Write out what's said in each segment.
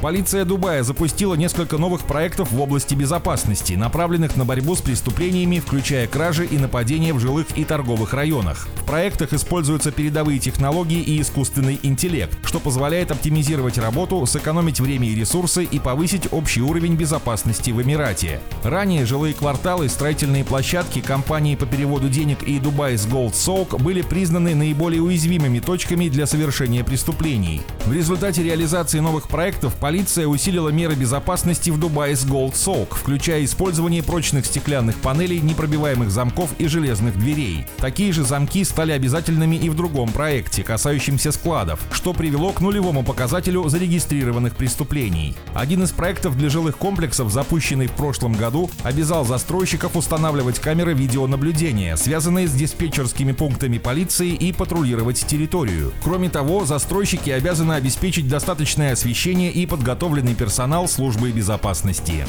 Полиция Дубая запустила несколько новых проектов в области безопасности, направленных на борьбу с преступлениями, включая кражи и нападения в жилых и торговых районах. В проектах используются передовые технологии и искусственный интеллект, что позволяет оптимизировать работу, сэкономить время и ресурсы и повысить общий уровень безопасности в Эмирате. Ранее жилые кварталы, строительные площадки, компании по переводу денег и Dubai's Gold Souk были признаны наиболее уязвимыми точками для совершения преступлений. В результате реализации новых проектов полиция усилила меры безопасности в Dubai's Gold Souk, включая использование прочных стеклянных панелей, непробиваемых замков и железных дверей. Такие же замки стали обязательными и в другом проекте, касающемся складов, что привело к нулевому показателю зарегистрированных преступлений. Один из проектов для жилых комплексов, запущенный в прошлом году, обязал застройщиков устанавливать камеры видеонаблюдения, связанные с диспетчерскими пунктами полиции и патрулировать территорию. Кроме того, застройщики обязаны обеспечить достаточное освещение и подготовленный персонал службы безопасности.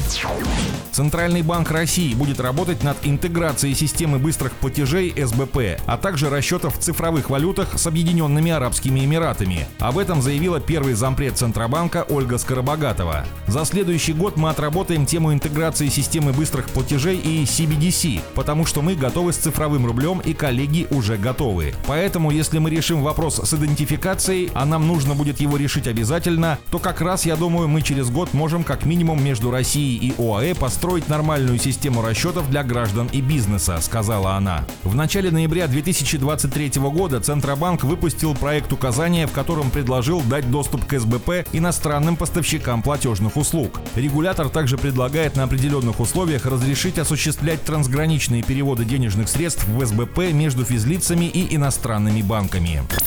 Центральный банк России будет работать над интеграцией системы быстрых платежей СБП, а также расчетов в цифровых валютах с Объединенными Арабскими Эмиратами. Об этом заявила первый зампред Центробанка Ольга Скоробогатова. За следующий год мы отработаем тему интеграции системы быстрых платежей и CBDC, потому что мы готовы с цифровым рублем и коллеги уже готовы. Поэтому, если мы решим вопрос с идентификацией, а нам нужно будет его решить обязательно, то как раз я думаю, мы через год можем как минимум между Россией и ОАЭ построить нормальную систему расчетов для граждан и бизнеса, сказала она. В начале ноября 2023 года Центробанк выпустил проект указания, в котором предложил дать доступ к СБП иностранным поставщикам платежных услуг. Регулятор также предлагает на определенных условиях разрешить осуществлять трансграничные переводы денежных средств в СБП между физлицами и иностранными банками.